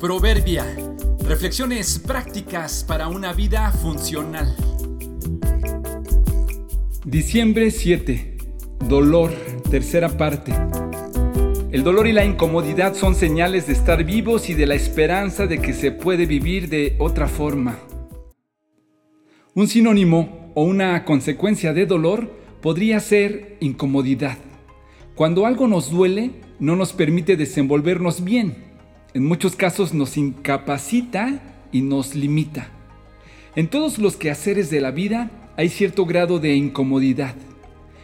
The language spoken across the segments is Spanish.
Proverbia. Reflexiones prácticas para una vida funcional. Diciembre 7. Dolor. Tercera parte. El dolor y la incomodidad son señales de estar vivos y de la esperanza de que se puede vivir de otra forma. Un sinónimo o una consecuencia de dolor podría ser incomodidad. Cuando algo nos duele, no nos permite desenvolvernos bien en muchos casos nos incapacita y nos limita. En todos los quehaceres de la vida hay cierto grado de incomodidad.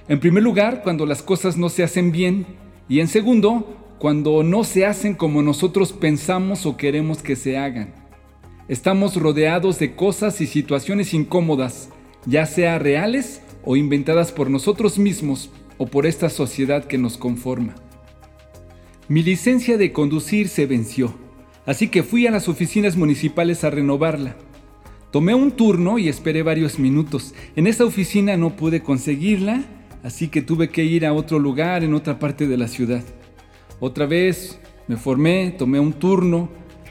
En primer lugar, cuando las cosas no se hacen bien y en segundo, cuando no se hacen como nosotros pensamos o queremos que se hagan. Estamos rodeados de cosas y situaciones incómodas, ya sea reales o inventadas por nosotros mismos o por esta sociedad que nos conforma. Mi licencia de conducir se venció, así que fui a las oficinas municipales a renovarla. Tomé un turno y esperé varios minutos. En esa oficina no pude conseguirla, así que tuve que ir a otro lugar en otra parte de la ciudad. Otra vez me formé, tomé un turno,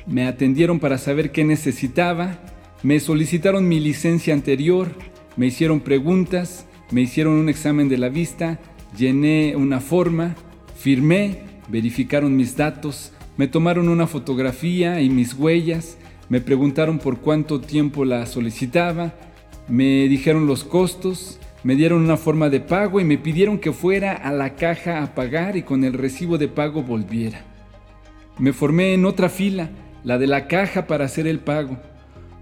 me atendieron para saber qué necesitaba, me solicitaron mi licencia anterior, me hicieron preguntas, me hicieron un examen de la vista, llené una forma, firmé verificaron mis datos, me tomaron una fotografía y mis huellas, me preguntaron por cuánto tiempo la solicitaba, me dijeron los costos, me dieron una forma de pago y me pidieron que fuera a la caja a pagar y con el recibo de pago volviera. Me formé en otra fila, la de la caja para hacer el pago,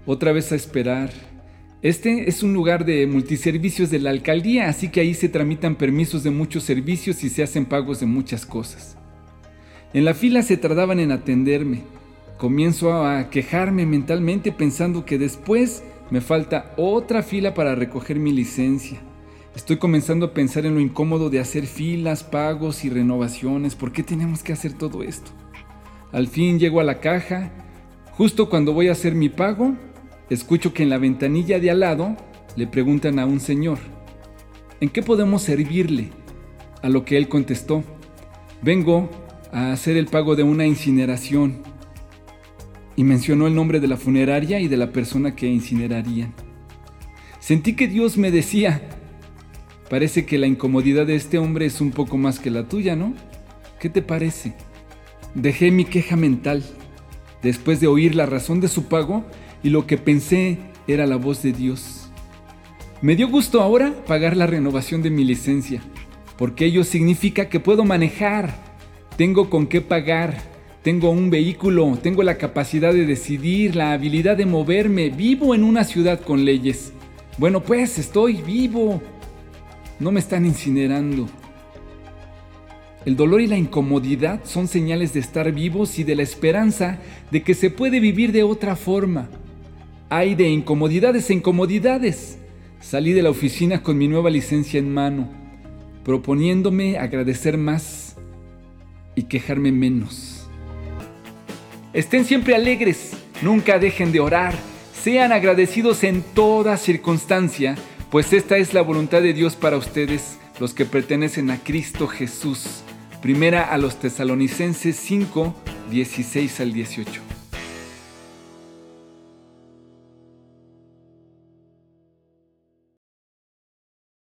otra vez a esperar. Este es un lugar de multiservicios de la alcaldía, así que ahí se tramitan permisos de muchos servicios y se hacen pagos de muchas cosas. En la fila se tardaban en atenderme. Comienzo a quejarme mentalmente pensando que después me falta otra fila para recoger mi licencia. Estoy comenzando a pensar en lo incómodo de hacer filas, pagos y renovaciones. ¿Por qué tenemos que hacer todo esto? Al fin llego a la caja. Justo cuando voy a hacer mi pago, escucho que en la ventanilla de al lado le preguntan a un señor, ¿en qué podemos servirle? A lo que él contestó, vengo a hacer el pago de una incineración y mencionó el nombre de la funeraria y de la persona que incinerarían. Sentí que Dios me decía, parece que la incomodidad de este hombre es un poco más que la tuya, ¿no? ¿Qué te parece? Dejé mi queja mental después de oír la razón de su pago y lo que pensé era la voz de Dios. Me dio gusto ahora pagar la renovación de mi licencia, porque ello significa que puedo manejar tengo con qué pagar, tengo un vehículo, tengo la capacidad de decidir, la habilidad de moverme, vivo en una ciudad con leyes. Bueno, pues estoy vivo. No me están incinerando. El dolor y la incomodidad son señales de estar vivos y de la esperanza de que se puede vivir de otra forma. Hay de incomodidades e incomodidades. Salí de la oficina con mi nueva licencia en mano, proponiéndome agradecer más y quejarme menos. Estén siempre alegres, nunca dejen de orar, sean agradecidos en toda circunstancia, pues esta es la voluntad de Dios para ustedes, los que pertenecen a Cristo Jesús. Primera a los tesalonicenses 5, 16 al 18.